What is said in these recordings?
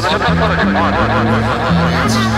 私はただただ。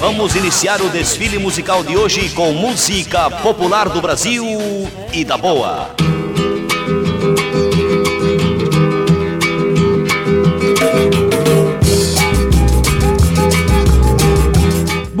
Vamos iniciar o desfile musical de hoje com música popular do Brasil e da boa.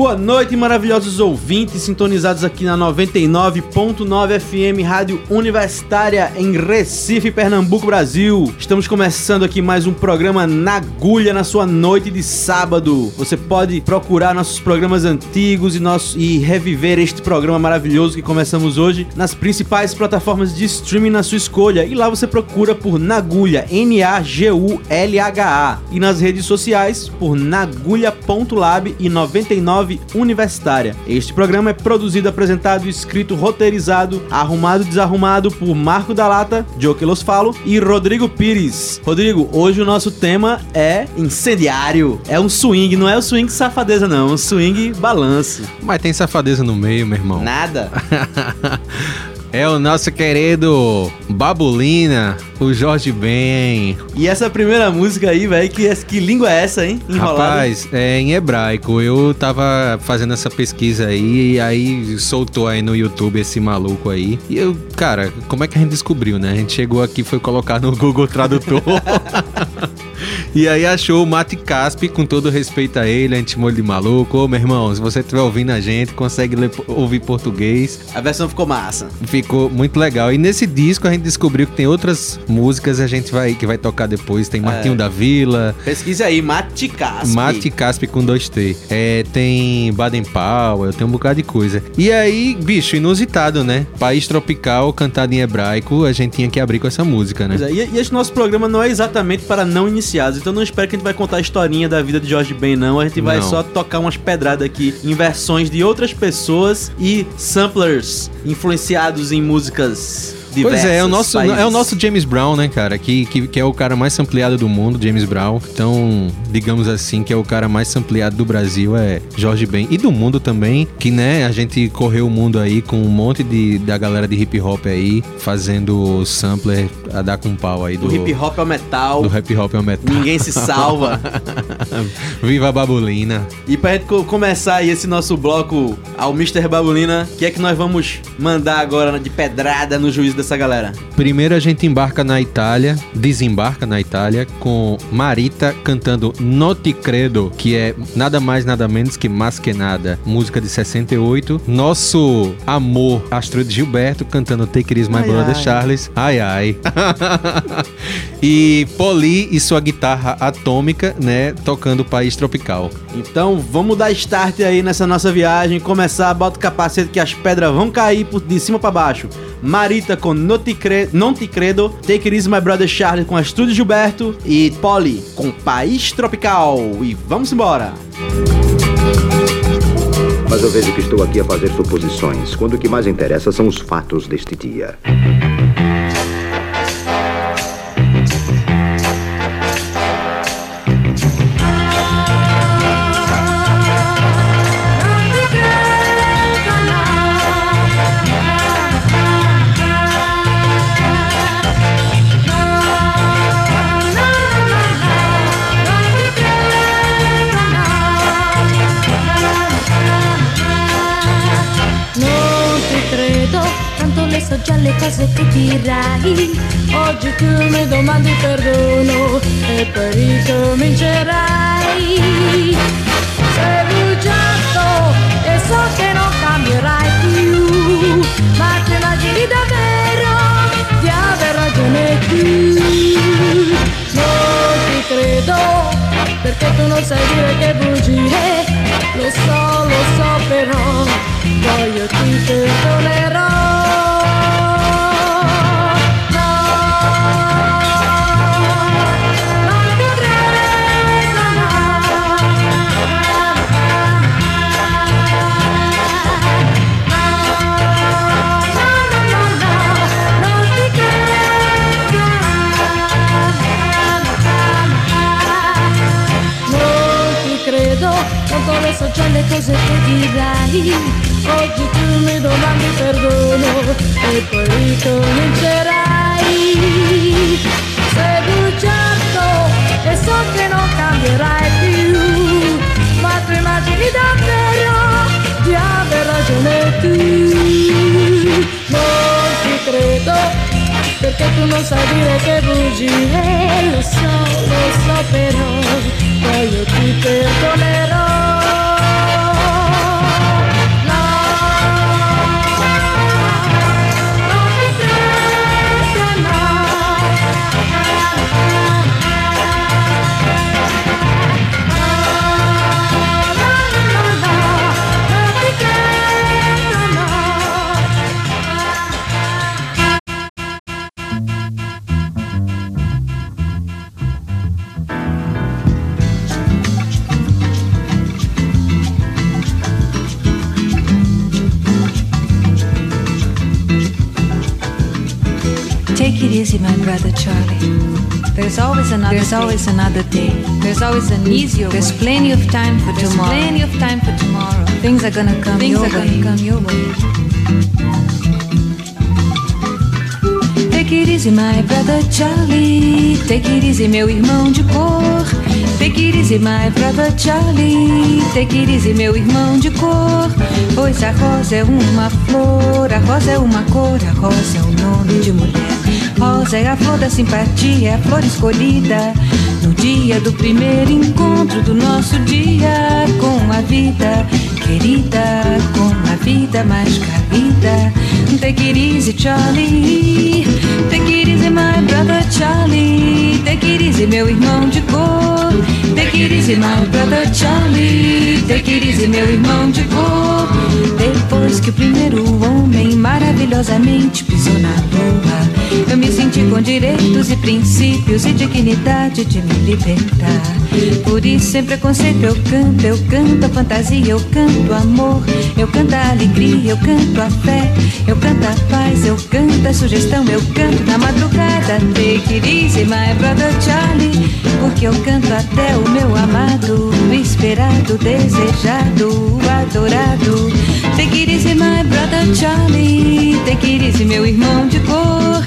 Boa noite, maravilhosos ouvintes sintonizados aqui na 99.9 FM Rádio Universitária em Recife, Pernambuco, Brasil. Estamos começando aqui mais um programa na agulha na sua noite de sábado. Você pode procurar nossos programas antigos e, nosso, e reviver este programa maravilhoso que começamos hoje nas principais plataformas de streaming na sua escolha. E lá você procura por Nagulha, N-A-G-U-L-H-A. E nas redes sociais por nagulha.lab e 99 Universitária. Este programa é produzido, apresentado, escrito, roteirizado, arrumado e desarrumado por Marco da Lata, Joe Los Falo e Rodrigo Pires. Rodrigo, hoje o nosso tema é incendiário. É um swing, não é o swing safadeza não, é um swing balanço. Mas tem safadeza no meio, meu irmão. Nada. É o nosso querido Babulina, o Jorge Ben. E essa primeira música aí, velho, que, que língua é essa, hein? Enrolada. Rapaz, é em hebraico. Eu tava fazendo essa pesquisa aí e aí soltou aí no YouTube esse maluco aí. E eu, cara, como é que a gente descobriu, né? A gente chegou aqui foi colocar no Google Tradutor. E aí achou o Mate Caspi, com todo respeito a ele, a gente chamou de maluco. Ô, meu irmão, se você estiver ouvindo a gente, consegue ler, ouvir português. A versão ficou massa. Ficou muito legal. E nesse disco a gente descobriu que tem outras músicas a gente vai, que vai tocar depois. Tem Martinho É. da Vila, Pesquisa aí, Mate Caspi. Mate Caspi com 2T. É, tem Baden Powell, tem um bocado de coisa. E aí, bicho, inusitado, né? País tropical, cantado em hebraico, a gente tinha que abrir com essa música, né? É, e, e esse nosso programa não é exatamente para não iniciados, então não espere que a gente vai contar a historinha da vida de Jorge Ben, não. A gente vai Não. só tocar umas pedradas aqui em versões de outras pessoas e samplers influenciados em músicas diversas. Pois é, é o, nosso, países. é o nosso James Brown, né, cara? Que, que, que é o cara mais sampleado do mundo, James Brown. Então, digamos assim, que é o cara mais sampleado do Brasil, é Jorge Ben. E do mundo também, que, né, a gente correu o mundo aí com um monte de, da galera de hip hop aí, fazendo sampler a dar com pau aí do, Do hip hop ao metal, do rap hop ao metal. ninguém se salva. Viva a babulina. e pra gente co- começar aí esse nosso bloco ao Mr. Babulina, o que é que nós vamos mandar agora de pedrada no juízo dessa galera? Primeiro a gente embarca na Itália, desembarca na Itália com Marita cantando Noti Credo, que é nada mais nada menos que Mais Que Nada, música de 68. Nosso amor Astrid Gilberto cantando Take It Easy My Ai, Brother ai. Charles. Ai ai. e Poli e sua guitarra atômica, né, tocando País Tropical. Então vamos dar start aí nessa nossa viagem, começar, bota o capacete que as pedras vão cair por de cima pra baixo. Marita com Não Te, Cre... Credo, Take It Easy My Brother Charlie com Astúdio Gilberto e Polly com País Tropical. E vamos embora! Mas eu vejo que estou aqui a fazer suposições, quando o que mais interessa são os fatos deste dia. So già le cose che dirai. Oggi tu mi domandi perdono e poi ricomincerai. Sei bugiardo e so che non cambierai più, ma ti immagini davvero di aver ragione tu. Non ti credo, perché tu non sai dire che bugie. Lo so, lo so però, poi io ti perdonerò. Adesso già le cose che dirai. Oggi tu mi domandi perdono e poi ricomincerai. Sei bugiardo e so che non cambierai più, ma tu immagini davvero di aver ragione tu. Perché tu non sai dire che bugie, lo so, lo so però, poi io ti perdonerò. Easy, my brother Charlie. There's always another. There's always another day. There's always an easier. There's plenty of time for There's tomorrow. Plenty of time for tomorrow. Things are gonna come. Things your are way. gonna come your way. Take it easy, my brother Charlie. Take it easy, meu irmão de cor. Take it easy, my brother Charlie. Take it easy, meu irmão de cor. Pois a rosa é uma flor, a rosa é uma cor, a rosa é o nome de mulher. Rosa é a flor da simpatia, é a flor escolhida no dia do primeiro encontro do nosso dia com a vida querida, com a vida mais carida. Take it easy, Charlie. Take it easy, my brother Charlie. Take it easy, meu irmão de cor. Take it easy, my brother Charlie. Take it easy, meu irmão de cor. Depois que o primeiro homem maravilhosamente pisou na lua, eu me senti com direitos e princípios e dignidade de me libertar. Por isso, sem preconceito, eu canto, eu canto a fantasia, eu canto amor, eu canto a alegria, eu canto a fé, eu canto a paz, eu canto a sugestão, eu canto na madrugada. Take it easy, my brother Charlie, porque eu canto até o meu amado, esperado, desejado, adorado. Take it easy, my brother Charlie, take it easy, meu irmão de cor.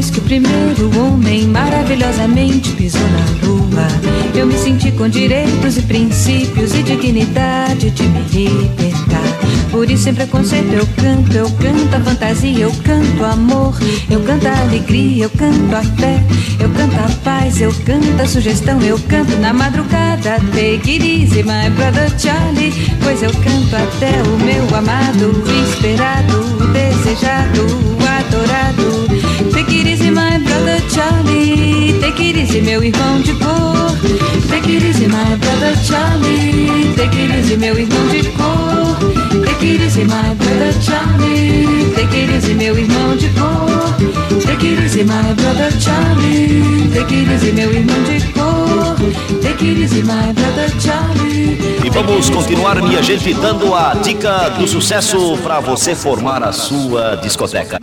Depois que o primeiro homem maravilhosamente pisou na lua, eu me senti com direitos e princípios e dignidade de me libertar. Por isso, sem preconceito, eu canto, eu canto a fantasia, eu canto amor, eu canto a alegria, eu canto a fé, eu canto a paz, eu canto a sugestão, eu canto na madrugada. Take it easy, my brother Charlie, pois eu canto até o meu amado, esperado, desejado, adorado. Take it easy, my brother Charlie. Take it easy, meu irmão de cor. Take it easy, my brother Charlie. Take it easy, meu irmão de cor. Take it easy, my brother Charlie. Take it easy, meu irmão de cor. Take it easy, my brother Charlie. Take it easy, meu irmão de cor. Take it easy, my brother Charlie. E vamos continuar, minha gente, dando a dica do sucesso para você formar a sua discoteca.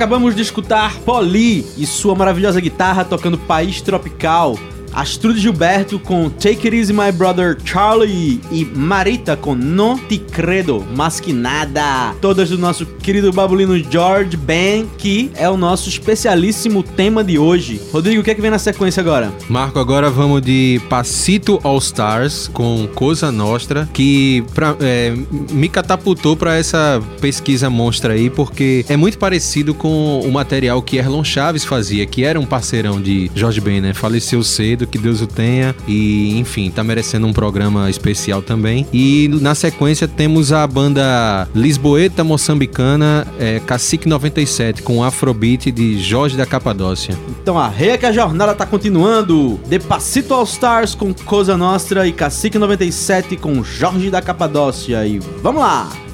Acabamos de escutar Poli e sua maravilhosa guitarra tocando País Tropical. Astrude Gilberto com Take It Easy My Brother Charlie e Marita com Non Te Credo, Mas Que Nada. Todas do nosso querido babulino George Ben, que é o nosso especialíssimo tema de hoje. Rodrigo, o que é que vem na sequência agora? Marco, agora vamos de Passito All Stars com Cosa Nostra, que pra, é, me catapultou para essa pesquisa monstra aí, porque é muito parecido com o material que Erlon Chaves fazia, que era um parceirão de Jorge Ben, né? Faleceu cedo, que Deus o tenha, e enfim, tá merecendo um programa especial também. E na sequência temos a banda Lisboeta Moçambicana, é, Cacique 97, com Afrobeat de Jorge da Capadócia. Então arreia que a jornada tá continuando. De Passito All Stars com Cosa Nostra e Cacique 97 com Jorge da Capadócia. E vamos lá!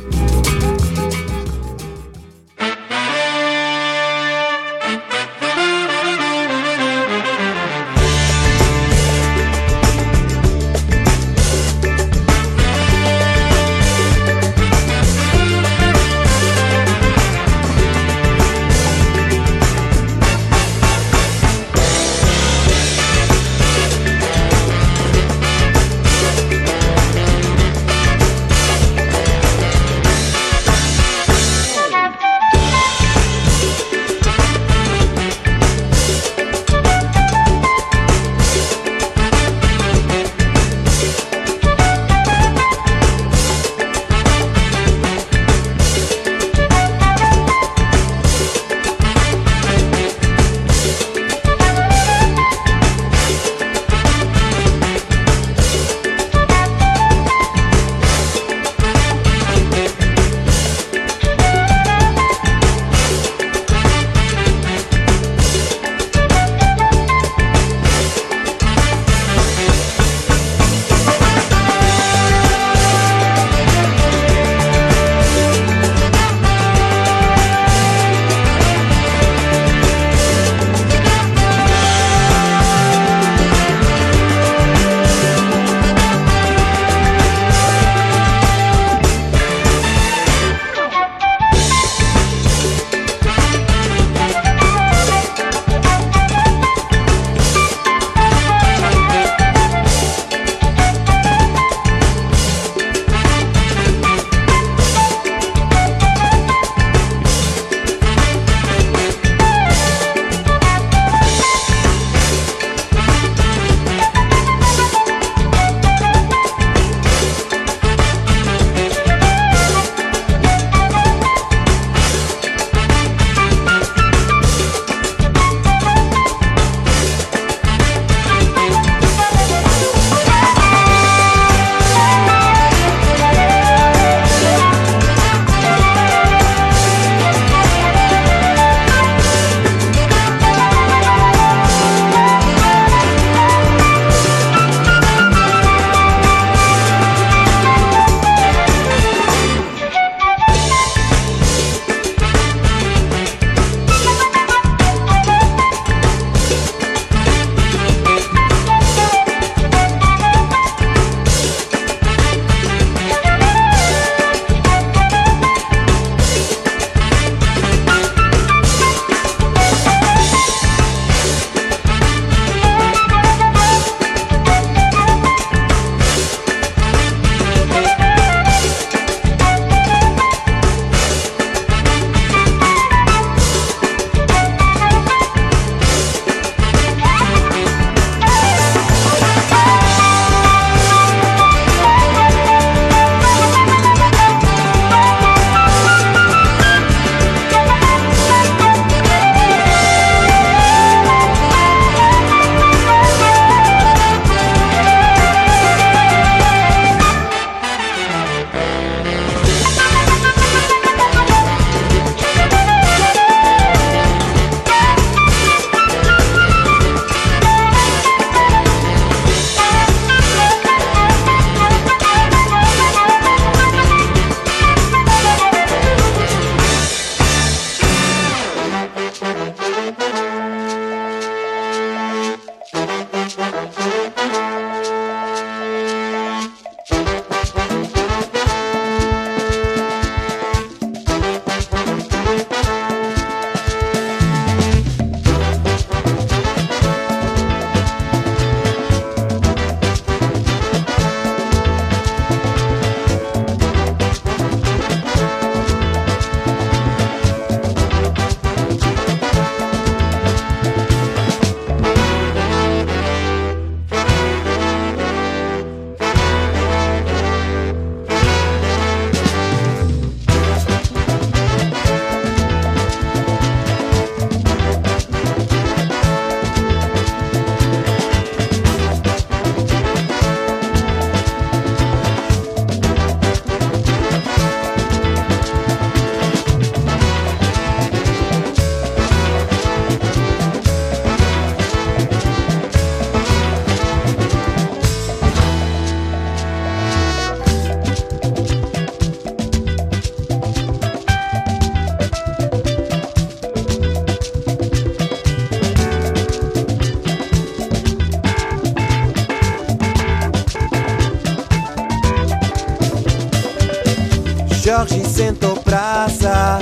Jorge sentou praça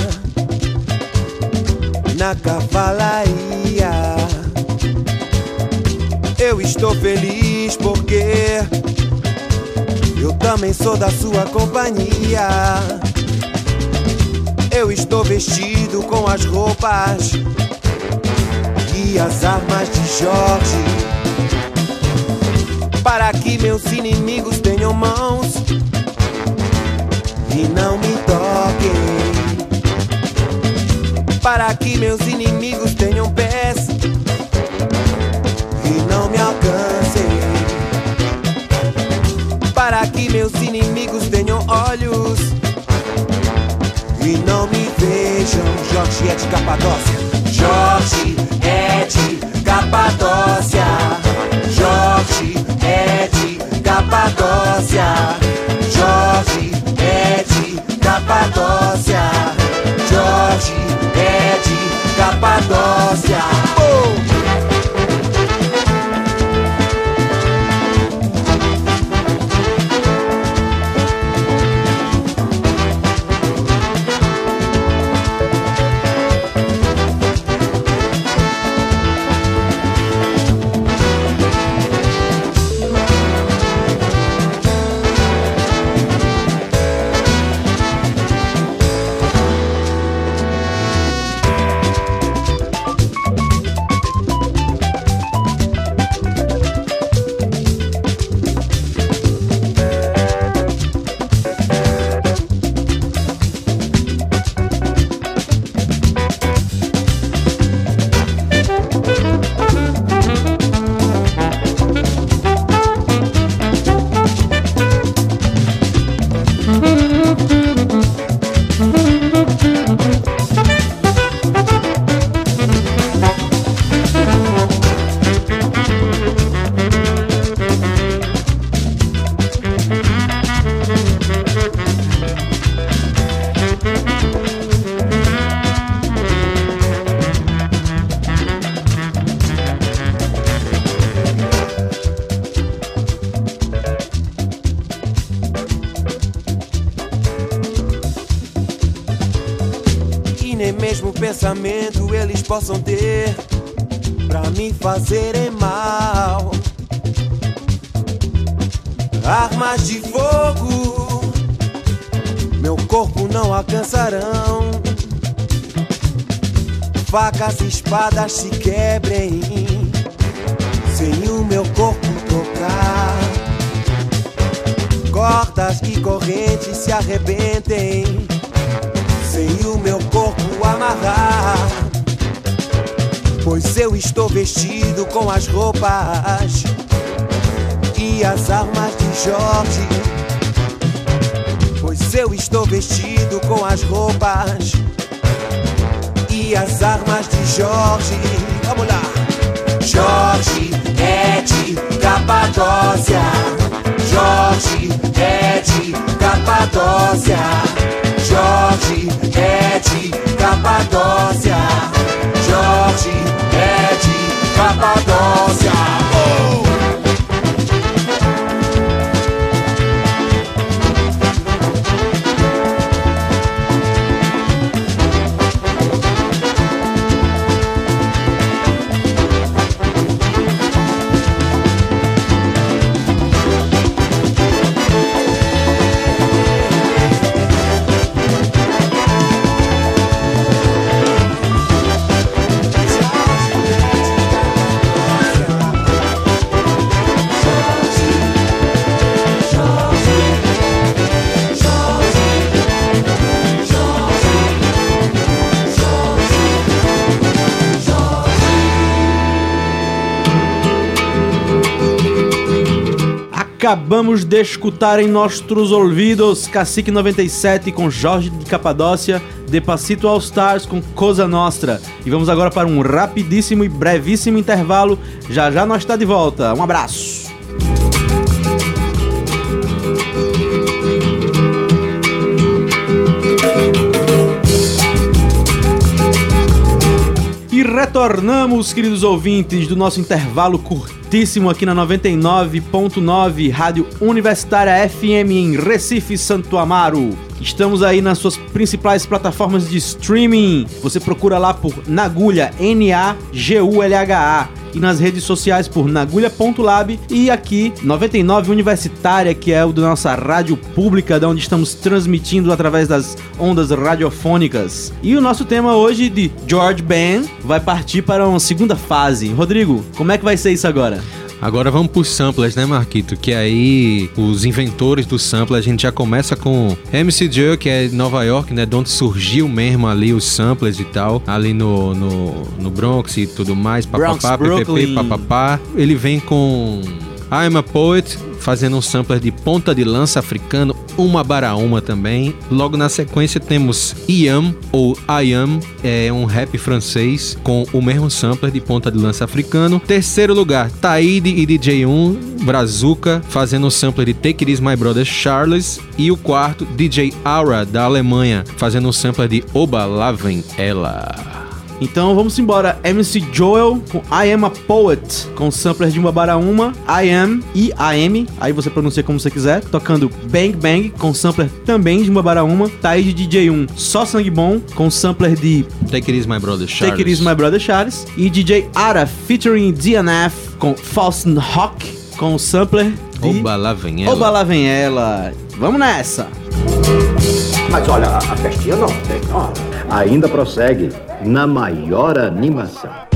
na cavalaria. Eu estou feliz porque eu também sou da sua companhia. Eu estou vestido com as roupas e as armas de Jorge. Para que meus inimigos tenham mãos e não me toquem. Para que meus inimigos tenham pés e não me alcancem. Para que meus inimigos tenham olhos e não me vejam. Jorge é de Capadócia. Jorge é de Capadócia. Possam ter pra me fazerem mal. Armas de fogo, meu corpo não alcançarão. Facas e espadas se quebrem sem o meu corpo tocar. Cordas e correntes se arrebentem sem o meu corpo amarrar. Pois eu estou vestido com as roupas e as armas de Jorge. Pois eu estou vestido com as roupas e as armas de Jorge. Vamos lá! Jorge é de Capadócia. Jorge é de Capadócia. Jorge é de Capadócia. Jorge é de Capadócia. Acabamos de escutar em nossos ouvidos Cacique 97 com Jorge de Capadócia, Depacito All Stars com Cosa Nostra. E vamos agora para um rapidíssimo e brevíssimo intervalo. Já já nós está de volta. Um abraço. E retornamos, queridos ouvintes, do nosso intervalo curtíssimo aqui na 99.9 Rádio Universitária FM em Recife, Santo Amaro. Estamos aí nas suas principais plataformas de streaming. Você procura lá por Nagulha, N-A-G-U-L-H-A. E nas redes sociais por nagulha.lab e aqui 99 Universitária, que é o da nossa rádio pública, da onde estamos transmitindo através das ondas radiofônicas. E o nosso tema hoje de George Ben vai partir para uma segunda fase. Rodrigo, como é que vai ser isso agora? Agora vamos pros samplers, né, Marquito? Que aí os inventores do sampler, a gente já começa com MC Joe, que é Nova York, né? De onde surgiu mesmo ali os samplers e tal, ali no, no, no Bronx e tudo mais, papapá, ppp, papapá. Ele vem com I'm a Poet, fazendo um sampler de ponta de lança africano, uma baraúma também. Logo na sequência temos Iam, ou I Am, é um rap francês com o mesmo sampler de ponta de lança africano. Terceiro lugar, Taíde e DJ1, Brazuca, fazendo um sampler de Take It Is My Brother Charles. E o quarto, DJ Aura, da Alemanha, fazendo um sampler de Oba Lavem Ela. Então vamos embora. MC Joel com I Am a Poet, com sampler de uma Baraúma, I Am e AM, aí você pronuncia como você quiser, tocando Bang Bang, com sampler também de uma Baraúma, Taíde DJ1 Só Sangue Bom, com sampler de Take It Is My Brother Charles. Take It Is My Brother Charles, e DJ Ara featuring DNF com Faustin Rock, com sampler de Oba Lavem Ela. Oba Lá Vem Ela. Vamos nessa! Mas olha, a festinha não tem hora. Ainda prossegue na maior animação.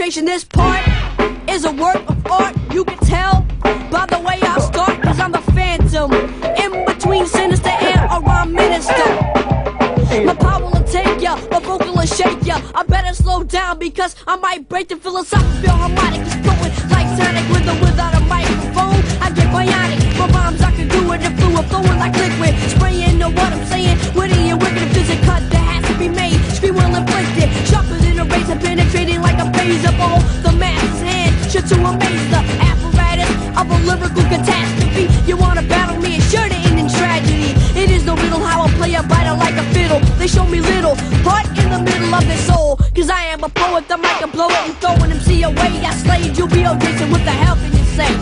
Concentration. This part catastrophe. You wanna battle me, it's sure to end in tragedy. It is no riddle how I play a biter like a fiddle. They show me little heart in the middle of their soul. Cause I am a poet, the mic can blow it and throw an MC away. I slayed you, B.O. Jason, what the hell can you say?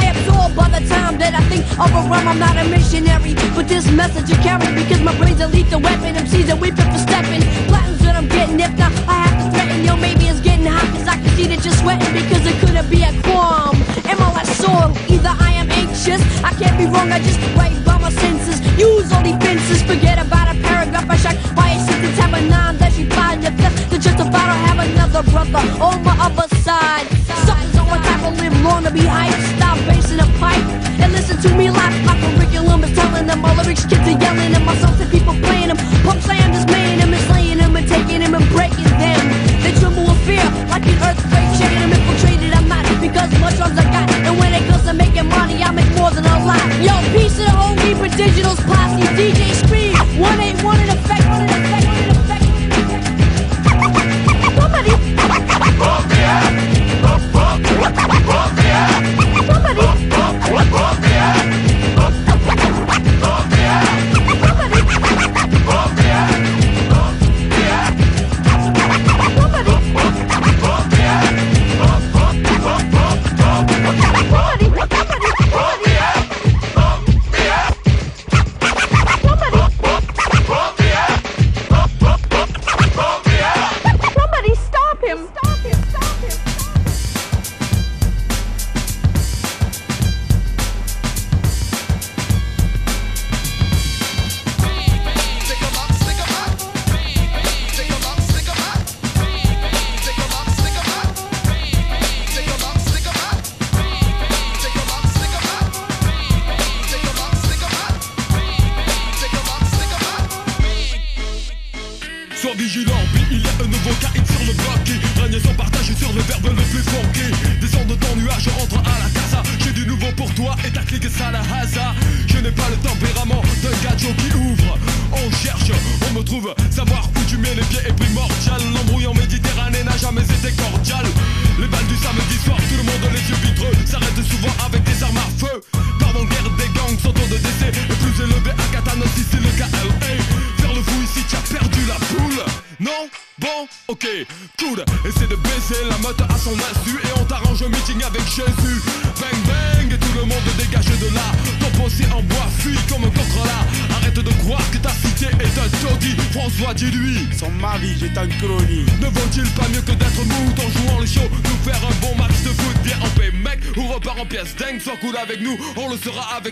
I absorb by the time that I think of a rhyme. I'm not a missionary, but this message you carry because my brain's a lethal weapon. MCs are weeping for stepping. Platinum's what I'm getting. If not, I have to threaten. Yo, maybe it's getting hot because I can see that you're sweating because it couldn't be a qualm. Am I song? Either I am anxious, I can't be wrong. I just write by my senses. Use all defenses. Forget about a paragraph. I shock my assistants have a nine that she find your fifth to justify. I have another brother on my other side. Suckers on my type of live long to be hyped. Stop basing a pipe and listen to me live. My curriculum is telling them my lyrics kids are yelling and my songs and people playing them. Pump slam dismaying them and slaying them and taking them and breaking them. They tremble with fear like an earthquake shaking them infiltrated. I'm not because much drums I got. Yo, peace to the whole for Digital's posse. DJ Speed, 181 and a.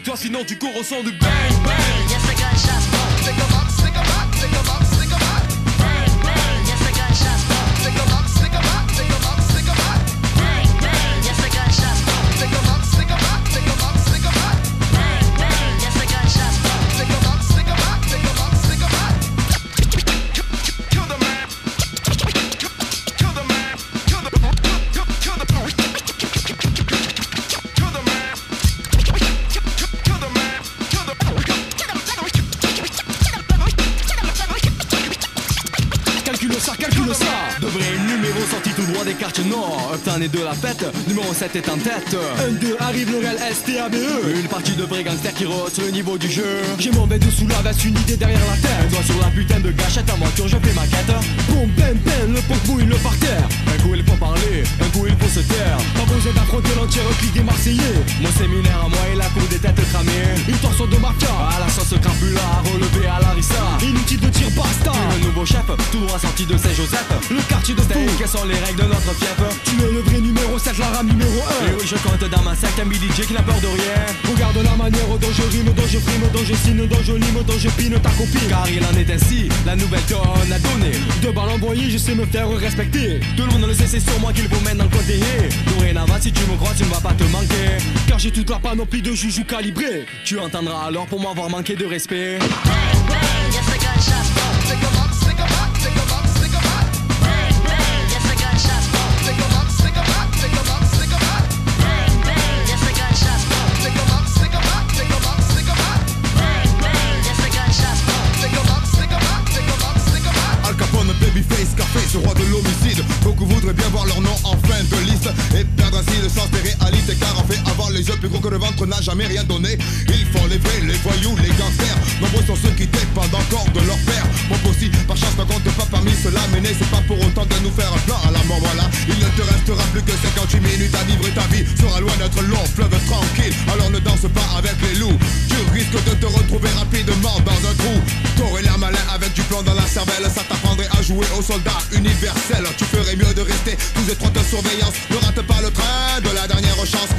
toi, sinon tu cours au son du bang better. Numéro 7 est en tête. 1-2 arrive le réel STABE. Une partie de vrais gangsters qui rehausse le niveau du jeu. J'ai mon bête sous la veste, une idée derrière la tête doigt sur la putain de gâchette, en voiture je fais ma quête. Boum, bam, bam, le pot bouille le parterre. Un coup il faut parler, un coup il faut se taire. Pas besoin d'affronter l'entière clique des Marseillais. Mon séminaire à moi et la cour des têtes cramées. Une torsion de mafia, à la sauce crapula Relevé à la rissa, inutile de tir basta. Un nouveau chef, tout droit sorti de Saint-Joseph. Le quartier de fou, quelles sont les règles de notre fief. Tu es le vrai numéro 7, la rame numéro 1 Et oui je compte dans ma secte, un DJ qui n'a peur de rien. Regarde la manière dont je rime, dont je frime, dont je signe, dont je lime, dont je pine ta copine. Car il en est ainsi, la nouvelle donne a donné. Deux balles envoyées, je sais me faire respecter. Tout le monde le sait, c'est sur moi qu'il faut mettre dans le côté Dorénavant si tu me crois, tu ne vas pas te manquer. Car j'ai toute la panoplie de joujoux calibrés. Tu entendras alors pour m'avoir manqué de respect que le ventre n'a jamais rien donné. Font les vrais, les voyous, les gangsters. Nombreux sont ceux qui dépendent encore de leur père. Mon aussi, par chance ne compte pas parmi ceux-là Mais c'est pas pour autant de nous faire un plan à la mort voilà. Il ne te restera plus que 58 minutes à vivre et ta vie sera loin d'être long fleuve tranquille. Alors ne danse pas avec les loups. Tu risques de te retrouver rapidement dans un trou. T'aurais l'air malin avec du plomb dans la cervelle. Ça t'apprendrait à jouer au soldat universel. Tu ferais mieux de rester sous étroite surveillance. Ne rate pas le train de la dernière chance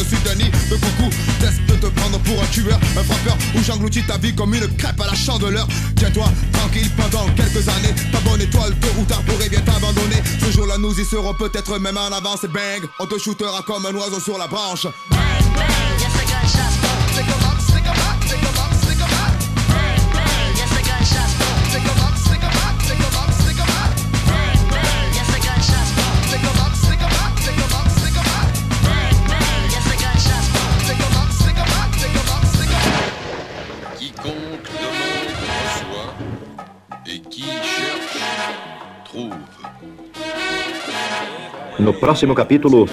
au-dessus d'un nid de coucou Teste de te prendre pour un tueur, un frappeur Ou j'engloutis ta vie comme une crêpe à la chandeleur. Tiens-toi tranquille pendant quelques années. Ta bonne étoile tôt ou tard pourrait bien t'abandonner. Ce jour-là nous y serons peut-être même en avance. Et bang, on te shootera comme un oiseau sur la branche. Yes, No próximo capítulo,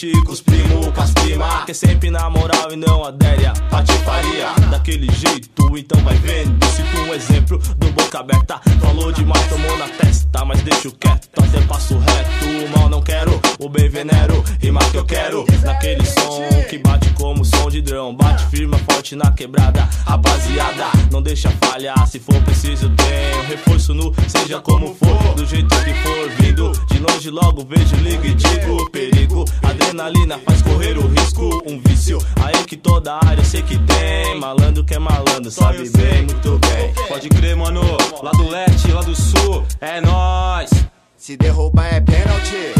Contente com os primos, com as primas. Que sempre na moral e não adere a patifaria. Daquele jeito, então vai vendo. Cito um exemplo do boca aberta. Falou demais, tomou na testa, mas deixo quieto. Até passo reto, o mal não quero. O bem venero, rima que eu quero. Naquele som que bate como som de drão. Bate firma forte na quebrada. Rapaziada, não deixa falhar. Se for preciso, tem reforço no seja como for. Do jeito que for vindo. De longe logo vejo, ligo e digo perigo. Adrenalina faz correr o risco. Um vício aí que toda área sei que tem. Malandro que é malandro, sabe bem, muito bem. Pode crer, mano. Lá do leste, lá do sul, é nóis. Se derrubar é pênalti.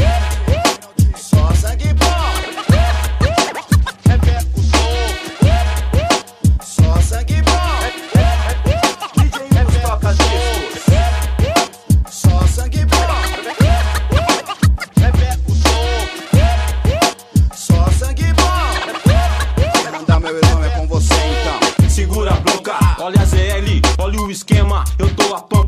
Só sangue bom.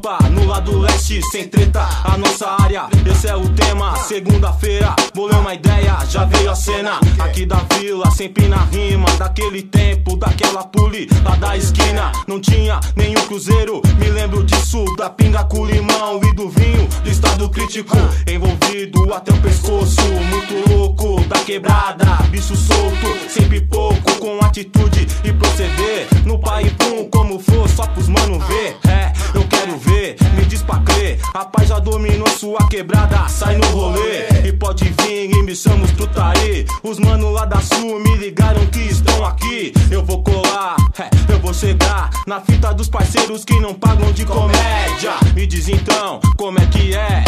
Pampa no lado leste, sem treta. A nossa área, esse é o tema. Segunda-feira, ler uma ideia, já veio a cena. Aqui da vila, sempre na rima. Daquele tempo, daquela puli lá da esquina. Não tinha nenhum cruzeiro, me lembro disso. Da pinga com limão e do vinho, do estado crítico. Envolvido até o pescoço, muito louco. Da quebrada, bicho solto, sempre pouco. Com atitude e proceder. No pai pum, como for, só pros mano ver. É, eu quero ver, me diz pra crer. A paz já dominou sua quebrada, sai no rolê. E pode vir e me chamamos aí. Os mano lá da sul me ligaram que estão aqui. Eu vou colar, é, eu vou chegar na fita dos parceiros que não pagam de comédia. Me diz então, como é que é?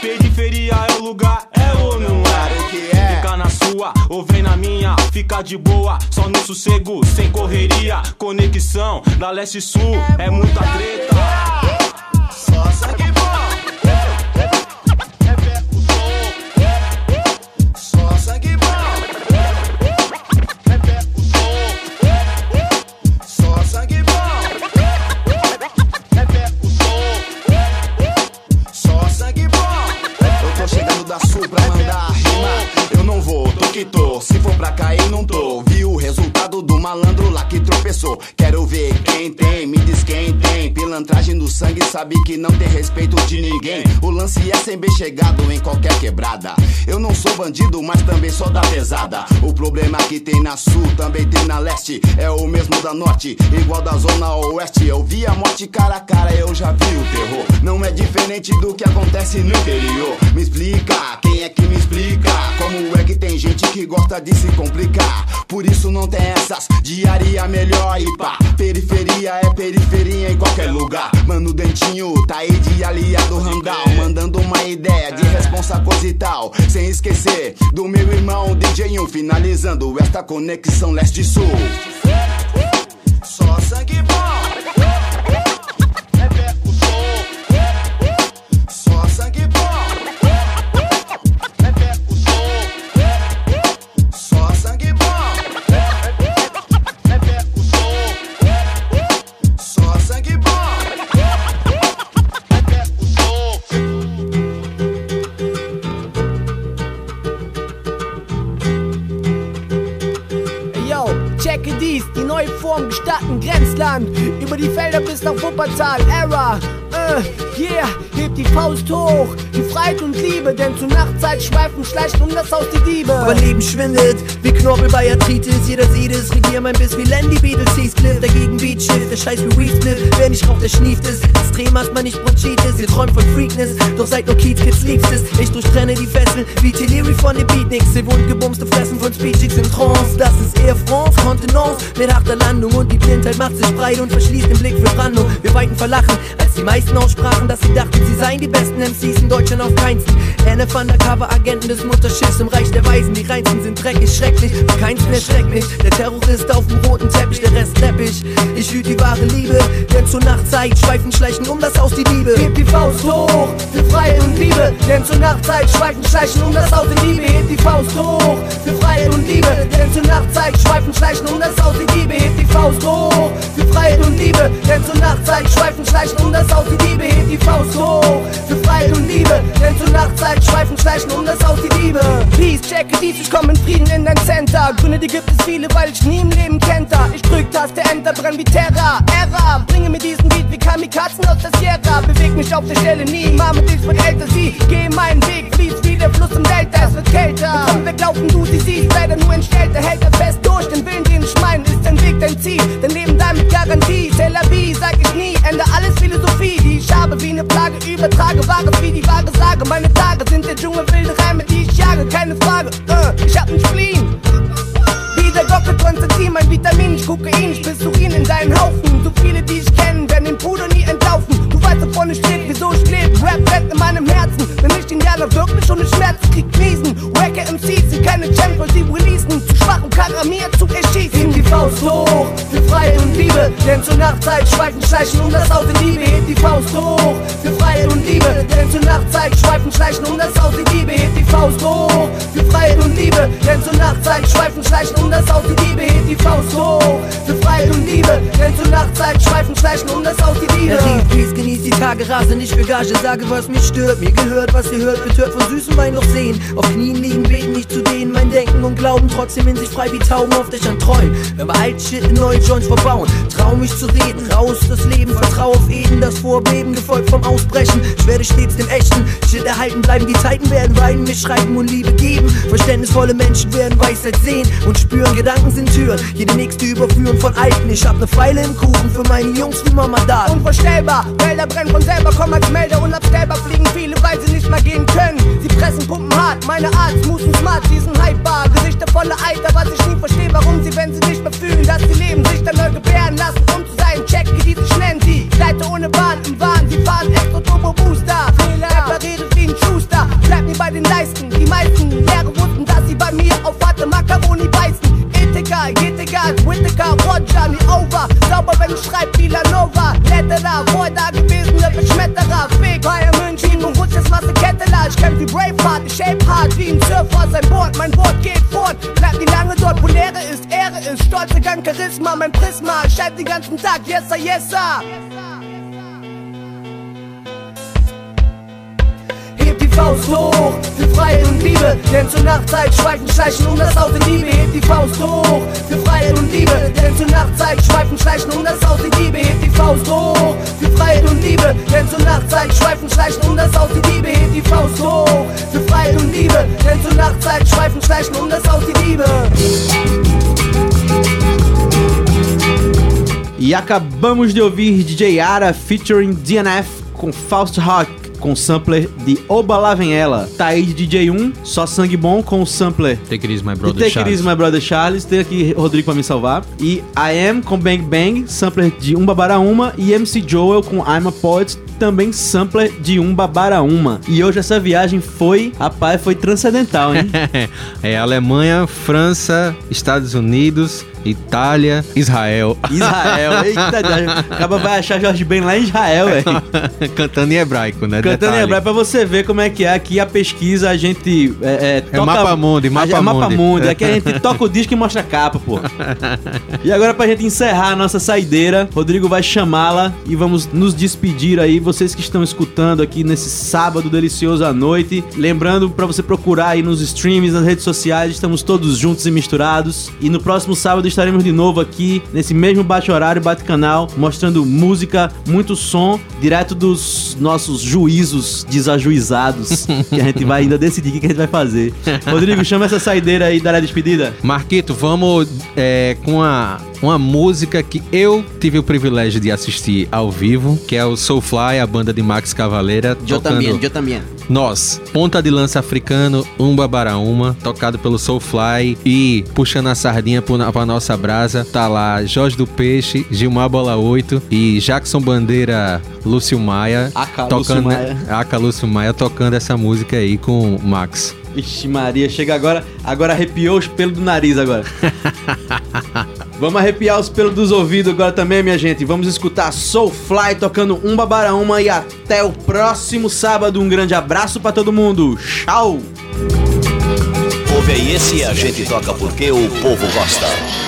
Periferia é o lugar, é ou não é? O que é? Fica na sua ou vem na minha, fica de boa, só no sossego, sem correria. Conexão da leste-sul é muita treta. Do malandro lá que tropeçou. Quero ver quem tem, me diz quem tem. Pilantragem do sangue, sabe que não tem respeito de ninguém. O lance é ser bem chegado em qualquer quebrada. Eu não sou bandido, mas também sou da pesada. O problema que tem na sul, também tem na leste. É o mesmo da norte, igual da zona oeste. Eu vi a morte cara a cara, eu já vi o terror. Não é diferente do que acontece no interior. Me explica, quem é que me explica? Como é que tem gente que gosta de se complicar? Por isso não tem essas diaria melhor e pá. Periferia é periferia em qualquer lugar. Mano, Dentinho tá aí de aliado Randall. Mandando uma ideia de responsa coisa e tal. Sem esquecer do meu irmão DJ1. Finalizando esta conexão leste-sul. Só sangue bom. but he fed up, it's the Wuppertal era. Uh, yeah, die Faust hoch. Die Freiheit und Liebe, denn zur Nachtzeit schweifen, schleicht um das Haus die Diebe. Mein Leben schwindet, wie Knorpel bei Arthritis. Jeder sieht es, regier mein Biss wie Landy Beatles. Cliff, dagegen Beat Shift, der Scheiß wie Weed Split. Wer nicht raucht, der schnieft es. Extrem hast man nicht Bronchitis. Ihr träumt von Freakness, doch seid nur Kids liebst es. Ich durchtrenne die Fesseln wie Teleri von den Beatniks. Sie wohnt gebumste Fressen von Speechix in Trance. Das ist Air France, Kontenance mit harter Landung. Und die Blindheit macht sich breit und verschließt den Blick für Brandung. Wir weiten verlachen, als die meisten aussprachen, dass sie dachten, sie seien die besten MCs in Deutschland auf keinsten. NF Undercover-Agenten des Mutterschiffs im Reich der Weisen. Die reinsten sind dreckig, schrecklich, keins mehr schreckt mich. Der Terrorist auf dem roten Teppich, der Rest Teppich. Ich hüte die wahre Liebe, denn zur Nachtzeit schweifen, schleichen um das Haus die Diebe. Heb die Faust hoch, für Freiheit und Liebe, denn zur Nachtzeit schweifen, schleichen um das Haus die Diebe. Heb die Faust hoch, für Freiheit und Liebe, denn zur Nachtzeit schweifen, schleichen um das Haus die Diebe. Heb die Faust hoch, für Freiheit und Liebe, denn zur Nachtzeit schweifen, schleichen um das Haus die Diebe. Heb die Faust hoch, für Freiheit und Liebe, denn zur Nachtzeit schweifen, schleichen um das Haus die Diebe. Peace, checke dies, ich komm in Frieden in dein Center. Gründe, die gibt es viele, weil ich nie im Leben kenter. Ich drück Taste Enter, brenn wie Terra, Era. Bringe mir diesen Beat wie Kamikazen aus der Sierra. Beweg mich auf der Stelle nie, Mama, dies wird älter, sie. Geh meinen Weg, fließt wie der Fluss im Delta, es wird kälter. Komm, weglaufen, du sie siehst, leider nur entstellter. Hält er fest durch, den Willen, den ich mein, ist dein Weg, dein Ziel. Dein Leben damit Garantie, Tel Aviv, sag ich nie. Ende alles Philosophie, die ich habe wie eine Plage, übertrage Wahres wie die wahre Sage. Meine Tage sind der Dschungel, wilde Reime, die ich jage, keine Frage. Äh, ich hab Spleen. Wie der Gockel Konstantin, mein Vitamin, ich Kokain, ich piss Urin in deinen Haufen. So viele, die ich kennen, werden den Bruder nie entlaufen. Du weißt, wovon ich steht, wieso ich lebe. Rap brennt in meinem Herzen. Wenn ich den Jana wirklich ohne Schmerzen krieg, Kniesen. Wacke MCs sind keine Champs, weil sie releasen. Zu schwach, um Karamir Faust hoch, für Freiheit und Liebe. Denn zur Nachtzeit schweifen, schleichen um das in Liebe. Heb die Faust hoch, für Freiheit und Liebe. Denn zur Nachtzeit schweifen, schleichen um das Haus in Liebe. Heb die Faust hoch, für Freiheit und Liebe. Denn zur Nachtzeit schweifen, schleichen um das Haus in Liebe. Heb die Faust hoch, für Freiheit und Liebe. Denn zur Nachtzeit schweifen, schleichen um das Haus in Liebe. Die Tage, rase nicht für Gage, sage, was mich stört. Mir gehört, was ihr hört, betört von süßem Wein noch sehen. Auf Knien liegen, beten nicht zu denen, mein Denken und Glauben trotzdem in sich frei wie Tauben auf Dächern träumen. Wenn wir alt Shit in neue Joints verbauen, trau mich zu reden, raus das Leben, vertrau auf Eden, das Vorbeben, gefolgt vom Ausbrechen. Ich werde stets dem echten Shit erhalten bleiben, die Zeiten werden weinen, mir schreiben und Liebe geben. Verständnisvolle Menschen werden Weisheit sehen und spüren, Gedanken sind Türen, jede nächste überführen von Alten. Ich hab ne Pfeile im Kuchen für meine Jungs wie Mama da. Unvorstellbar, Wälder brennen von selber, komm als Melder, unabstellbar fliegen viele, weil sie nicht mehr gehen können. Sie pressen, pumpen hart, meine Art, smoothen smart, sie sind hypebar. Gesichter voller Eiter, was ich nie verstehe, warum sie, wenn sie nicht mehr fühlen, dass sie leben, sich dann neu gebären lassen, um zu sein. Check, wie die sich nennen sie. Leiter ohne Bahn im Wahn, sie fahren extra Turbo Booster. Repariere wie ein Schuster, bleib mir bei den Leisten. Die meisten Lehrer wussten, dass sie bei mir auf harte Macaroni beißen. Ethica, Ethica, Whittaker, Roger, nie over. Sauber, wenn ich schreib, Villanova. Letterer, vorher da gewesen, der Beschmetterer. Fake, Bayern München, Masse Ketteler. Ich kämpf wie Braveheart, ich shape hart wie ein Surfer. Sein Board, mein Board geht fort. Bleib wie lange dort, wo Lehre ist, Ehre ist. Stolze Gang, Charisma, mein Prisma. Ich schreib den ganzen Tag, yes sir, yes sir. Heb die Faust hoch für Freiheit und Liebe, denn zur Nachtzeit schweifen, schleichen um das Haus in Liebe. Heb die Faust hoch für Freiheit und Liebe, denn zur Nachtzeit schweifen, schleichen um das Haus in Liebe. Heb die Faust hoch für Freiheit und Liebe, denn zur Nachtzeit schweifen, schleichen um das Haus in Liebe. Heb die Faust hoch für Freiheit und Liebe, denn zur Nachtzeit schweifen, schleichen um das Haus in Liebe. E acabamos de ouvir DJ Ara featuring DNF com Faust Rock com sampler de Oba Lá Vem Ela. Tá aí de DJ 1, só sangue bom com o sampler Take it easy, my brother Take It Charles. Easy My Brother Charles. Tem aqui Rodrigo pra me salvar. E I Am com Bang Bang, sampler de Um Babara Uma. E MC Joel com I'm a Poet, também sampler de Um Babara Uma. E hoje essa viagem foi, rapaz, foi transcendental, hein? é Alemanha, França, Estados Unidos, Itália, Israel. Israel, eita, acaba vai achar Jorge Ben lá em Israel, velho. Cantando em hebraico, né? Cantando em Detalhe. hebraico pra você ver como é que é. Aqui a pesquisa a gente. É, é, mapa mundi, mapa é mapa mundi. Aqui a gente toca o disco e mostra a capa, pô. E agora pra gente encerrar a nossa saideira, Rodrigo vai chamá-la e vamos nos despedir aí. Vocês que estão escutando aqui nesse sábado delicioso à noite. Lembrando pra você procurar aí nos streams, nas redes sociais, estamos todos juntos e misturados. E no próximo sábado estaremos de novo aqui, nesse mesmo bate-horário, bate-canal, mostrando música, muito som, direto dos nossos juízos desajuizados, que a gente vai ainda decidir o que que a gente vai fazer. Rodrigo, chama essa saideira aí da despedida. Marquito, vamos é, com a uma música que eu tive o privilégio de assistir ao vivo, que é o Soulfly, a banda de Max Cavaleira. Eu também, eu também. Nós, ponta de lança africano, Umba Baraúma, tocado pelo Soulfly e puxando a sardinha pra nossa brasa, tá lá Jorge do Peixe, Gilmar Bola 8 e Jackson Bandeira Lúcio Maia Aca tocando, Lúcio? Maia. Aca Lúcio Maia tocando essa música aí com o Max. Ixi, Maria, chega agora. Agora arrepiou os pelos do nariz agora. Vamos arrepiar os pelos dos ouvidos agora também, minha gente. Vamos escutar Soulfly tocando um babaraúma e até o próximo sábado. Um grande abraço pra todo mundo. Tchau! Ouve aí esse a gente toca porque o povo gosta.